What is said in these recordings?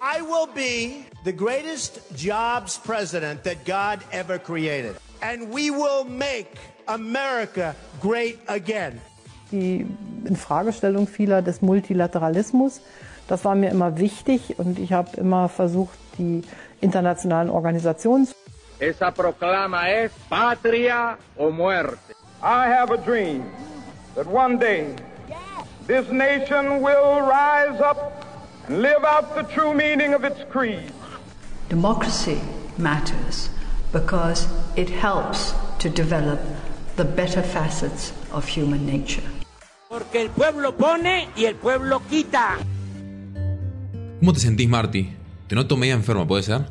I will be the greatest jobs president that God ever created. And we will make America great again. Die Infragestellung vieler des Multilateralismus, das war mir immer wichtig und ich habe immer versucht, die internationalen Organisationen. Esa proclama es patria o muerte. I have a dream that one day this nation will rise up live out the true meaning of its creed. Democracy matters because it helps to develop the better facets of human nature. Porque el pueblo pone y el pueblo quita. ¿Cómo te sentís, Marty? Te noto media enferma, ¿puede ser?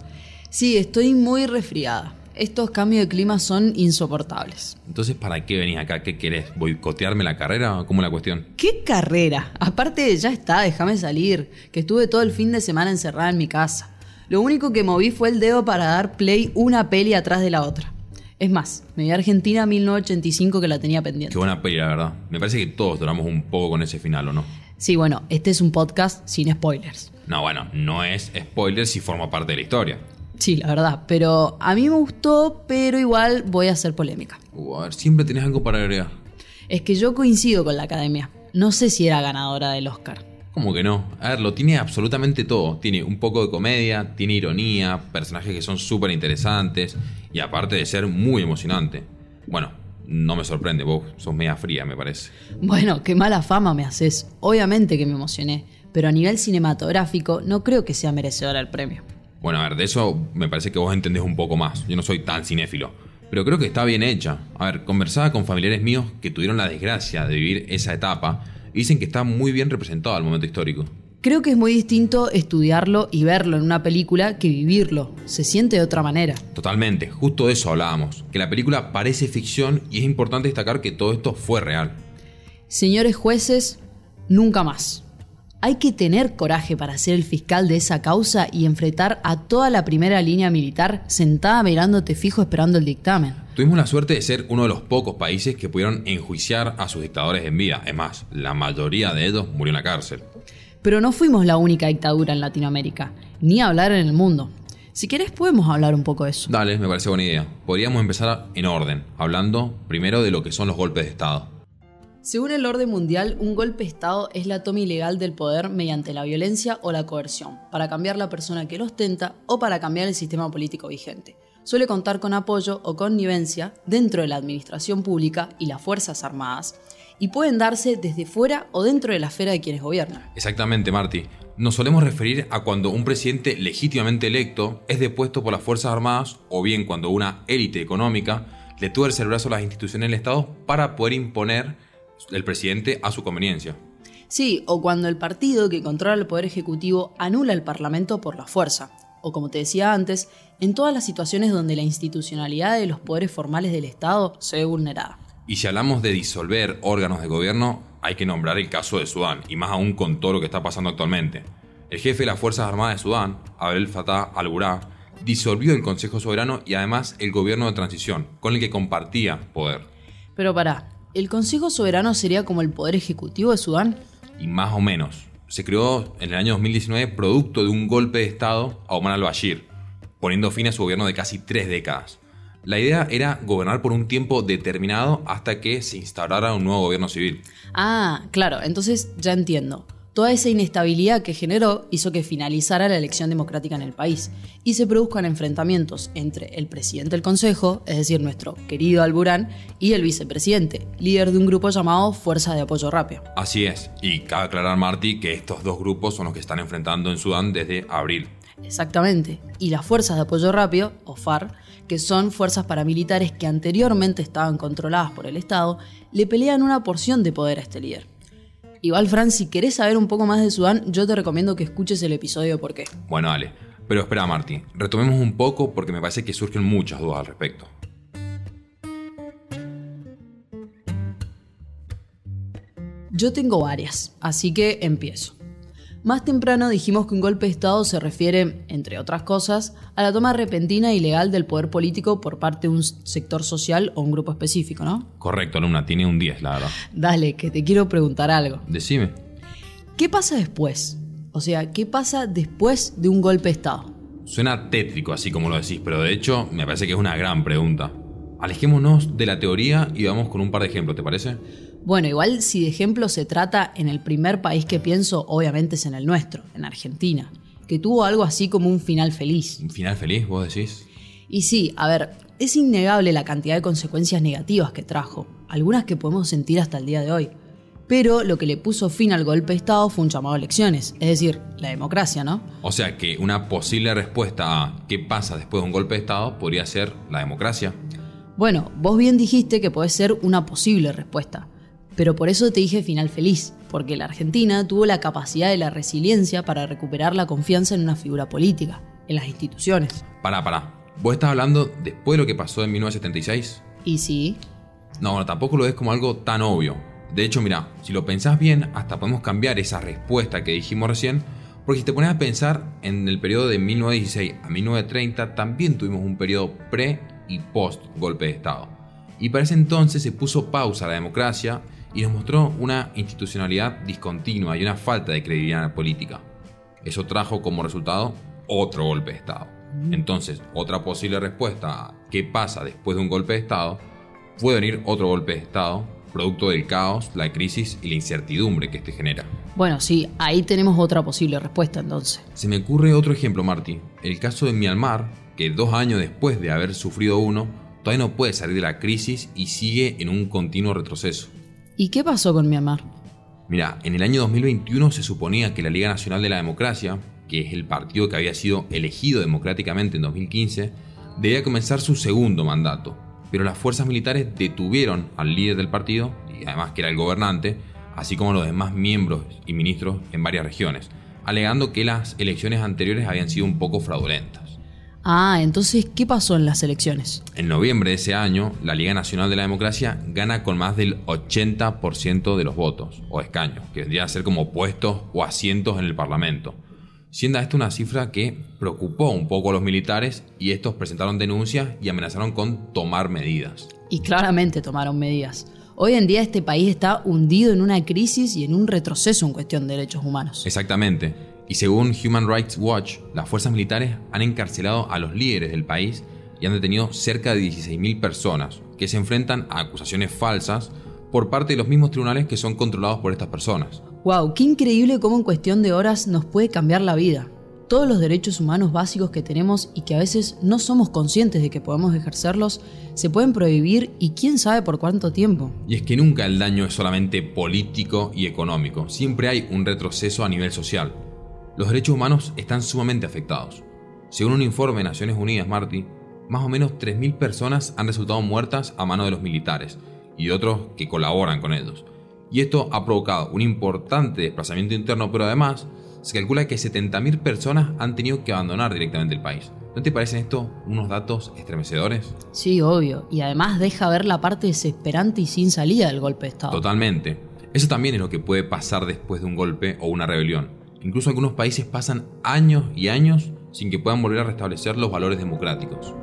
Sí, estoy muy resfriada. Estos cambios de clima son insoportables. Entonces, ¿para qué venís acá? ¿Qué querés? ¿Boicotearme la carrera? ¿Cómo es la cuestión? ¿Qué carrera? Aparte, ya está, déjame salir, que estuve todo el fin de semana encerrada en mi casa. Lo único que moví fue el dedo para dar play una peli atrás de la otra. Es más, me vi a Argentina 1985 que la tenía pendiente. Qué buena peli, la verdad. Me parece que todos duramos un poco con ese final, ¿o no? Sí, bueno, este es un podcast sin spoilers. No, bueno, no es spoiler si forma parte de la historia. Sí, la verdad, pero a mí me gustó, pero igual voy a hacer polémica. Uh, a ver, siempre tenés algo para agregar. Es que yo coincido con la academia. No sé si era ganadora del Oscar. ¿Cómo que no? A ver, lo tiene absolutamente todo. Tiene un poco de comedia, tiene ironía, personajes que son súper interesantes y aparte de ser muy emocionante. Bueno, no me sorprende, vos sos media fría, me parece. Bueno, qué mala fama me haces. Obviamente que me emocioné, pero a nivel cinematográfico no creo que sea merecedora el premio. Bueno, a ver, de eso me parece que vos entendés un poco más. Yo no soy tan cinéfilo. Pero creo que está bien hecha. A ver, conversaba con familiares míos que tuvieron la desgracia de vivir esa etapa y dicen que está muy bien representado al momento histórico. Creo que es muy distinto estudiarlo y verlo en una película que vivirlo. Se siente de otra manera. Totalmente, justo de eso hablábamos. Que la película parece ficción y es importante destacar que todo esto fue real. Señores jueces, nunca más. Hay que tener coraje para ser el fiscal de esa causa y enfrentar a toda la primera línea militar sentada mirándote fijo esperando el dictamen. Tuvimos la suerte de ser uno de los pocos países que pudieron enjuiciar a sus dictadores en vida. Es más, la mayoría de ellos murió en la cárcel. Pero no fuimos la única dictadura en Latinoamérica, ni hablar en el mundo. Si querés podemos hablar un poco de eso. Dale, me parece buena idea. Podríamos empezar en orden, hablando primero de lo que son los golpes de Estado. Según el orden mundial, un golpe de Estado es la toma ilegal del poder mediante la violencia o la coerción, para cambiar la persona que lo ostenta o para cambiar el sistema político vigente. Suele contar con apoyo o connivencia dentro de la administración pública y las Fuerzas Armadas, y pueden darse desde fuera o dentro de la esfera de quienes gobiernan. Exactamente, Marty. Nos solemos referir a cuando un presidente legítimamente electo es depuesto por las Fuerzas Armadas o bien cuando una élite económica le tuerce el brazo a las instituciones del Estado para poder imponer el presidente a su conveniencia. Sí, o cuando el partido que controla el Poder Ejecutivo anula el Parlamento por la fuerza. O como te decía antes, en todas las situaciones donde la institucionalidad de los poderes formales del Estado se ve vulnerada. Y si hablamos de disolver órganos de gobierno, hay que nombrar el caso de Sudán, y más aún con todo lo que está pasando actualmente. El jefe de las Fuerzas Armadas de Sudán, Abdel Fattah al-Burhan, disolvió el Consejo Soberano y además el gobierno de transición, con el que compartía poder. Pero pará, ¿el Consejo Soberano sería como el Poder Ejecutivo de Sudán? Y más o menos. Se creó en el año 2019 producto de un golpe de Estado a Omar al-Bashir, poniendo fin a su gobierno de casi tres décadas. La idea era gobernar por un tiempo determinado hasta que se instaurara un nuevo gobierno civil. Ah, claro, entonces ya entiendo. Toda esa inestabilidad que generó hizo que finalizara la elección democrática en el país y se produzcan enfrentamientos entre el presidente del Consejo, es decir, nuestro querido Alburán, y el vicepresidente, líder de un grupo llamado Fuerza de Apoyo Rápido. Así es, y cabe aclarar, Marty, que estos dos grupos son los que están enfrentando en Sudán desde abril. Exactamente. Y las Fuerzas de Apoyo Rápido, o FARC, que son fuerzas paramilitares que anteriormente estaban controladas por el Estado, le pelean una porción de poder a este líder. Igual, Fran, si querés saber un poco más de Sudán, yo te recomiendo que escuches el episodio por qué. Bueno, dale. Pero espera, Marty, retomemos un poco porque me parece que surgen muchas dudas al respecto. Yo tengo varias, así que empiezo. Más temprano dijimos que un golpe de Estado se refiere, entre otras cosas, a la toma repentina e ilegal del poder político por parte de un sector social o un grupo específico, ¿no? Correcto, alumna, tiene un 10, la verdad. Dale, que te quiero preguntar algo. Decime. ¿Qué pasa después? O sea, ¿qué pasa después de un golpe de Estado? Suena tétrico así como lo decís, pero de hecho me parece que es una gran pregunta. Alejémonos de la teoría y vamos con un par de ejemplos, ¿te parece? Bueno, igual si de ejemplo se trata en el primer país que pienso, obviamente es en el nuestro, en Argentina, que tuvo algo así como un final feliz. ¿Un final feliz, vos decís? Y sí, a ver, es innegable la cantidad de consecuencias negativas que trajo, algunas que podemos sentir hasta el día de hoy. Pero lo que le puso fin al golpe de Estado fue un llamado a elecciones, es decir, la democracia, ¿no? O sea que una posible respuesta a qué pasa después de un golpe de Estado podría ser la democracia. Bueno, vos bien dijiste que puede ser una posible respuesta, pero por eso te dije final feliz, porque la Argentina tuvo la capacidad de la resiliencia para recuperar la confianza en una figura política, en las instituciones. Pará, pará. ¿Vos estás hablando después de lo que pasó en 1976? Y sí. No, bueno, tampoco lo ves como algo tan obvio. De hecho, mira, si lo pensás bien, hasta podemos cambiar esa respuesta que dijimos recién, porque si te pones a pensar en el periodo de 1916 a 1930, también tuvimos un periodo pre y post golpe de Estado. Y para ese entonces se puso pausa a la democracia y nos mostró una institucionalidad discontinua y una falta de credibilidad política. Eso trajo como resultado otro golpe de Estado. Entonces, otra posible respuesta a qué pasa después de un golpe de Estado puede venir otro golpe de Estado producto del caos, la crisis y la incertidumbre que este genera. Bueno, sí, ahí tenemos otra posible respuesta entonces. Se me ocurre otro ejemplo, Marty. El caso de Myanmar, que dos años después de haber sufrido uno, todavía no puede salir de la crisis y sigue en un continuo retroceso. ¿Y qué pasó con Myanmar? Mira, en el año 2021 se suponía que la Liga Nacional de la Democracia, que es el partido que había sido elegido democráticamente en 2015, debía comenzar su segundo mandato, pero las fuerzas militares detuvieron al líder del partido, y además que era el gobernante, así como los demás miembros y ministros en varias regiones, alegando que las elecciones anteriores habían sido un poco fraudulentas. Ah, entonces, ¿qué pasó en las elecciones? En noviembre de ese año, la Liga Nacional de la Democracia gana con más del 80% de los votos, o escaños, que vendría a ser como puestos o asientos en el Parlamento siendo esto una cifra que preocupó un poco a los militares y estos presentaron denuncias y amenazaron con tomar medidas. Y claramente tomaron medidas. Hoy en día este país está hundido en una crisis y en un retroceso en cuestión de derechos humanos. Exactamente. Y según Human Rights Watch, las fuerzas militares han encarcelado a los líderes del país y han detenido cerca de 16.000 personas que se enfrentan a acusaciones falsas por parte de los mismos tribunales que son controlados por estas personas. ¡Wow! ¡Qué increíble cómo en cuestión de horas nos puede cambiar la vida! Todos los derechos humanos básicos que tenemos y que a veces no somos conscientes de que podemos ejercerlos, se pueden prohibir y quién sabe por cuánto tiempo. Y es que nunca el daño es solamente político y económico, siempre hay un retroceso a nivel social. Los derechos humanos están sumamente afectados. Según un informe de Naciones Unidas, Marty, más o menos 3.000 personas han resultado muertas a mano de los militares y otros que colaboran con ellos y esto ha provocado un importante desplazamiento interno, pero además se calcula que 70.000 personas han tenido que abandonar directamente el país. ¿No te parecen esto unos datos estremecedores? Sí, obvio, y además deja ver la parte desesperante y sin salida del golpe de Estado. Totalmente. Eso también es lo que puede pasar después de un golpe o una rebelión. Incluso algunos países pasan años y años sin que puedan volver a restablecer los valores democráticos.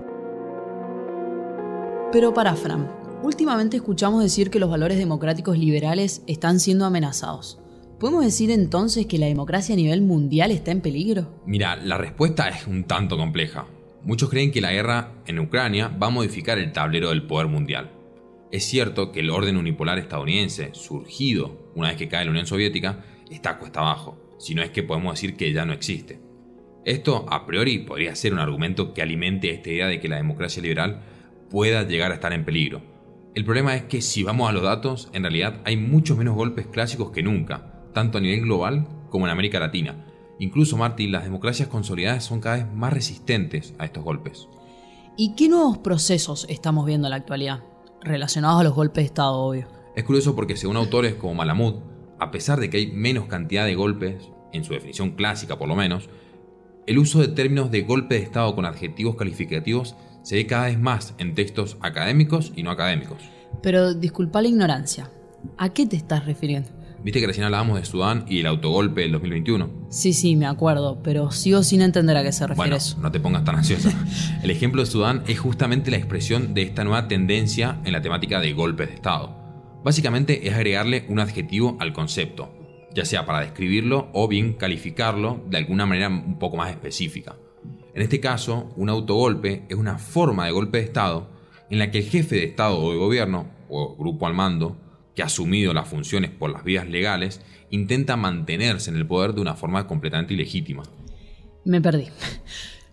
Pero para Fran, Últimamente escuchamos decir que los valores democráticos liberales están siendo amenazados. ¿Podemos decir entonces que la democracia a nivel mundial está en peligro? Mira, la respuesta es un tanto compleja. Muchos creen que la guerra en Ucrania va a modificar el tablero del poder mundial. Es cierto que el orden unipolar estadounidense, surgido una vez que cae la Unión Soviética, está cuesta abajo, si no es que podemos decir que ya no existe. Esto, a priori, podría ser un argumento que alimente esta idea de que la democracia liberal pueda llegar a estar en peligro el problema es que si vamos a los datos, en realidad hay muchos menos golpes clásicos que nunca, tanto a nivel global como en América Latina. Incluso, Martín, las democracias consolidadas son cada vez más resistentes a estos golpes. ¿Y qué nuevos procesos estamos viendo en la actualidad? Relacionados a los golpes de Estado, obvio. Es curioso porque según autores como Malamud, a pesar de que hay menos cantidad de golpes, en su definición clásica por lo menos, el uso de términos de golpe de Estado con adjetivos calificativos se ve cada vez más en textos académicos y no académicos. Pero disculpa la ignorancia. ¿A qué te estás refiriendo? Viste que recién hablábamos de Sudán y el autogolpe del 2021. Sí, sí, me acuerdo, pero sigo sin entender a qué se refiere bueno, eso. No te pongas tan ansiosa. el ejemplo de Sudán es justamente la expresión de esta nueva tendencia en la temática de golpes de Estado. Básicamente es agregarle un adjetivo al concepto. ya sea para describirlo o bien calificarlo de alguna manera un poco más específica. En este caso, un autogolpe es una forma de golpe de Estado en la que el jefe de Estado o de gobierno, o grupo al mando, que ha asumido las funciones por las vías legales, intenta mantenerse en el poder de una forma completamente ilegítima. Me perdí.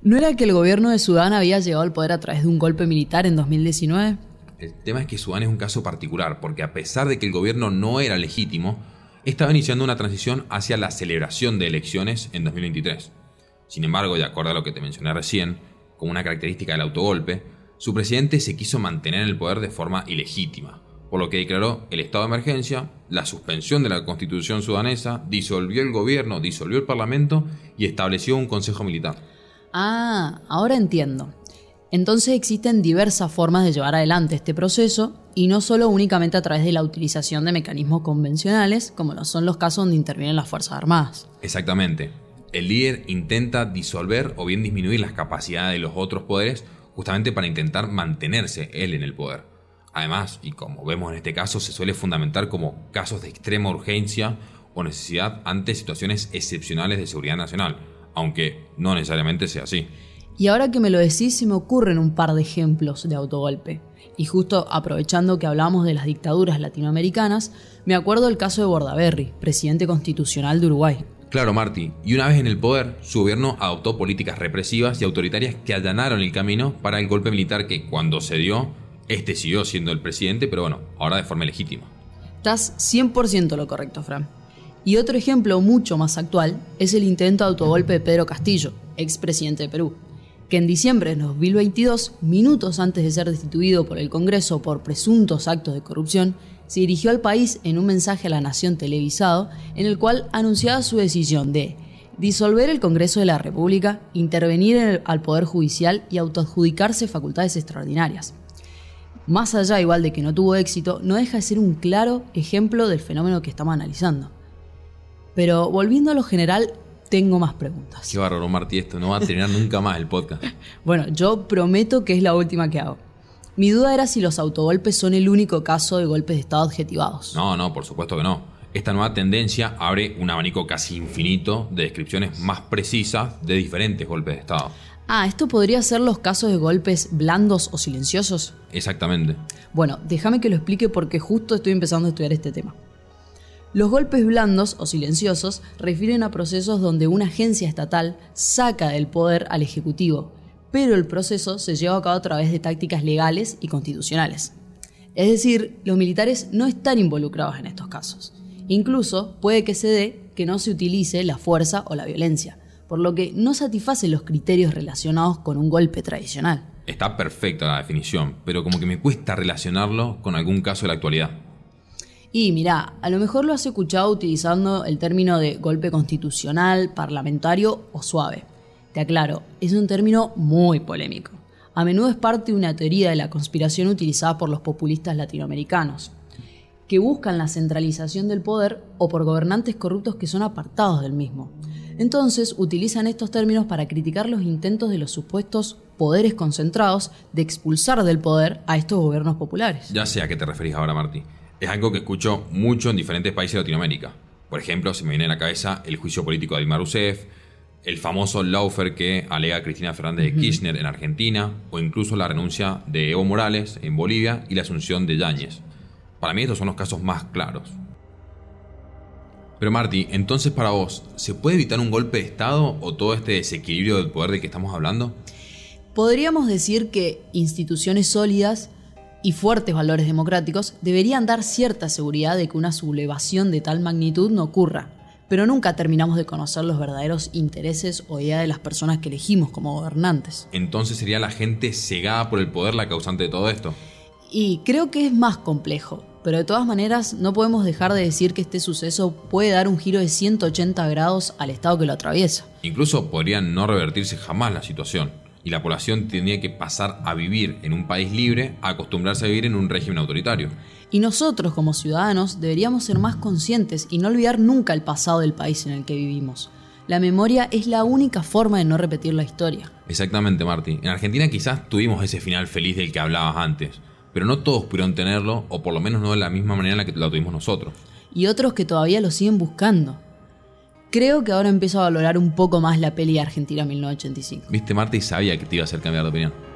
¿No era que el gobierno de Sudán había llegado al poder a través de un golpe militar en 2019? El tema es que Sudán es un caso particular, porque a pesar de que el gobierno no era legítimo, estaba iniciando una transición hacia la celebración de elecciones en 2023. Sin embargo, de acuerdo a lo que te mencioné recién, como una característica del autogolpe, su presidente se quiso mantener en el poder de forma ilegítima, por lo que declaró el estado de emergencia, la suspensión de la constitución sudanesa, disolvió el gobierno, disolvió el parlamento y estableció un consejo militar. Ah, ahora entiendo. Entonces existen diversas formas de llevar adelante este proceso y no solo únicamente a través de la utilización de mecanismos convencionales, como lo son los casos donde intervienen las Fuerzas Armadas. Exactamente. El líder intenta disolver o bien disminuir las capacidades de los otros poderes justamente para intentar mantenerse él en el poder. Además, y como vemos en este caso, se suele fundamentar como casos de extrema urgencia o necesidad ante situaciones excepcionales de seguridad nacional, aunque no necesariamente sea así. Y ahora que me lo decís, se me ocurren un par de ejemplos de autogolpe. Y justo aprovechando que hablamos de las dictaduras latinoamericanas, me acuerdo del caso de Bordaberry, presidente constitucional de Uruguay. Claro, Marty, y una vez en el poder, su gobierno adoptó políticas represivas y autoritarias que allanaron el camino para el golpe militar que, cuando se dio, este siguió siendo el presidente, pero bueno, ahora de forma legítima. Estás 100% lo correcto, Fran. Y otro ejemplo mucho más actual es el intento de autogolpe de Pedro Castillo, expresidente de Perú, que en diciembre de 2022, minutos antes de ser destituido por el Congreso por presuntos actos de corrupción, se dirigió al país en un mensaje a la nación televisado en el cual anunciaba su decisión de disolver el Congreso de la República, intervenir al Poder Judicial y autoadjudicarse facultades extraordinarias más allá igual de que no tuvo éxito, no deja de ser un claro ejemplo del fenómeno que estamos analizando. Pero volviendo a lo general, tengo más preguntas. Qué bárbaro, Martí, esto no va a terminar nunca más el podcast. bueno, yo prometo que es la última que hago. Mi duda era si los autogolpes son el único caso de golpes de Estado adjetivados. No, no, por supuesto que no. Esta nueva tendencia abre un abanico casi infinito de descripciones más precisas de diferentes golpes de Estado. Ah, ¿esto podría ser los casos de golpes blandos o silenciosos? Exactamente. Bueno, déjame que lo explique porque justo estoy empezando a estudiar este tema. Los golpes blandos o silenciosos refieren a procesos donde una agencia estatal saca del poder al Ejecutivo, pero el proceso se lleva a cabo a través de tácticas legales y constitucionales. Es decir, los militares no están involucrados en estos casos. Incluso puede que se dé que no se utilice la fuerza o la violencia, por lo que no satisface los criterios relacionados con un golpe tradicional. Está perfecta la definición, pero como que me cuesta relacionarlo con algún caso de la actualidad. Y mira, a lo mejor lo has escuchado utilizando el término de golpe constitucional, parlamentario o suave. Te aclaro, es un término muy polémico. A menudo es parte de una teoría de la conspiración utilizada por los populistas latinoamericanos, que buscan la centralización del poder o por gobernantes corruptos que son apartados del mismo. Entonces utilizan estos términos para criticar los intentos de los supuestos poderes concentrados de expulsar del poder a estos gobiernos populares. Ya sé a qué te referís ahora, Martí. Es algo que escucho mucho en diferentes países de Latinoamérica. Por ejemplo, se me viene a la cabeza el juicio político de Dilma Rousseff, el famoso lawfare que alega Cristina Fernández de Kirchner en Argentina, o incluso la renuncia de Evo Morales en Bolivia y la asunción de Yáñez. Para mí estos son los casos más claros. Pero Marty, entonces para vos, ¿se puede evitar un golpe de Estado o todo este desequilibrio del poder de que estamos hablando? Podríamos decir que instituciones sólidas y fuertes valores democráticos deberían dar cierta seguridad de que una sublevación de tal magnitud no ocurra, pero nunca terminamos de conocer los verdaderos intereses o ideas de las personas que elegimos como gobernantes. Entonces sería la gente cegada por el poder la causante de todo esto. Y creo que es más complejo pero de todas maneras no podemos dejar de decir que este suceso puede dar un giro de 180 grados al estado que lo atraviesa. Incluso podría no revertirse jamás la situación, y la población tendría que pasar a vivir en un país libre a acostumbrarse a vivir en un régimen autoritario. Y nosotros como ciudadanos deberíamos ser más conscientes y no olvidar nunca el pasado del país en el que vivimos. La memoria es la única forma de no repetir la historia. Exactamente, Marty. En Argentina quizás tuvimos ese final feliz del que hablabas antes pero no todos pudieron tenerlo, o por lo menos no de la misma manera en la que lo tuvimos nosotros. y otros que todavía lo siguen buscando. Creo que ahora empiezo a valorar un poco más la peli Argentina 1985. Viste, Marta, y sabía que te iba a hacer cambiar de opinión.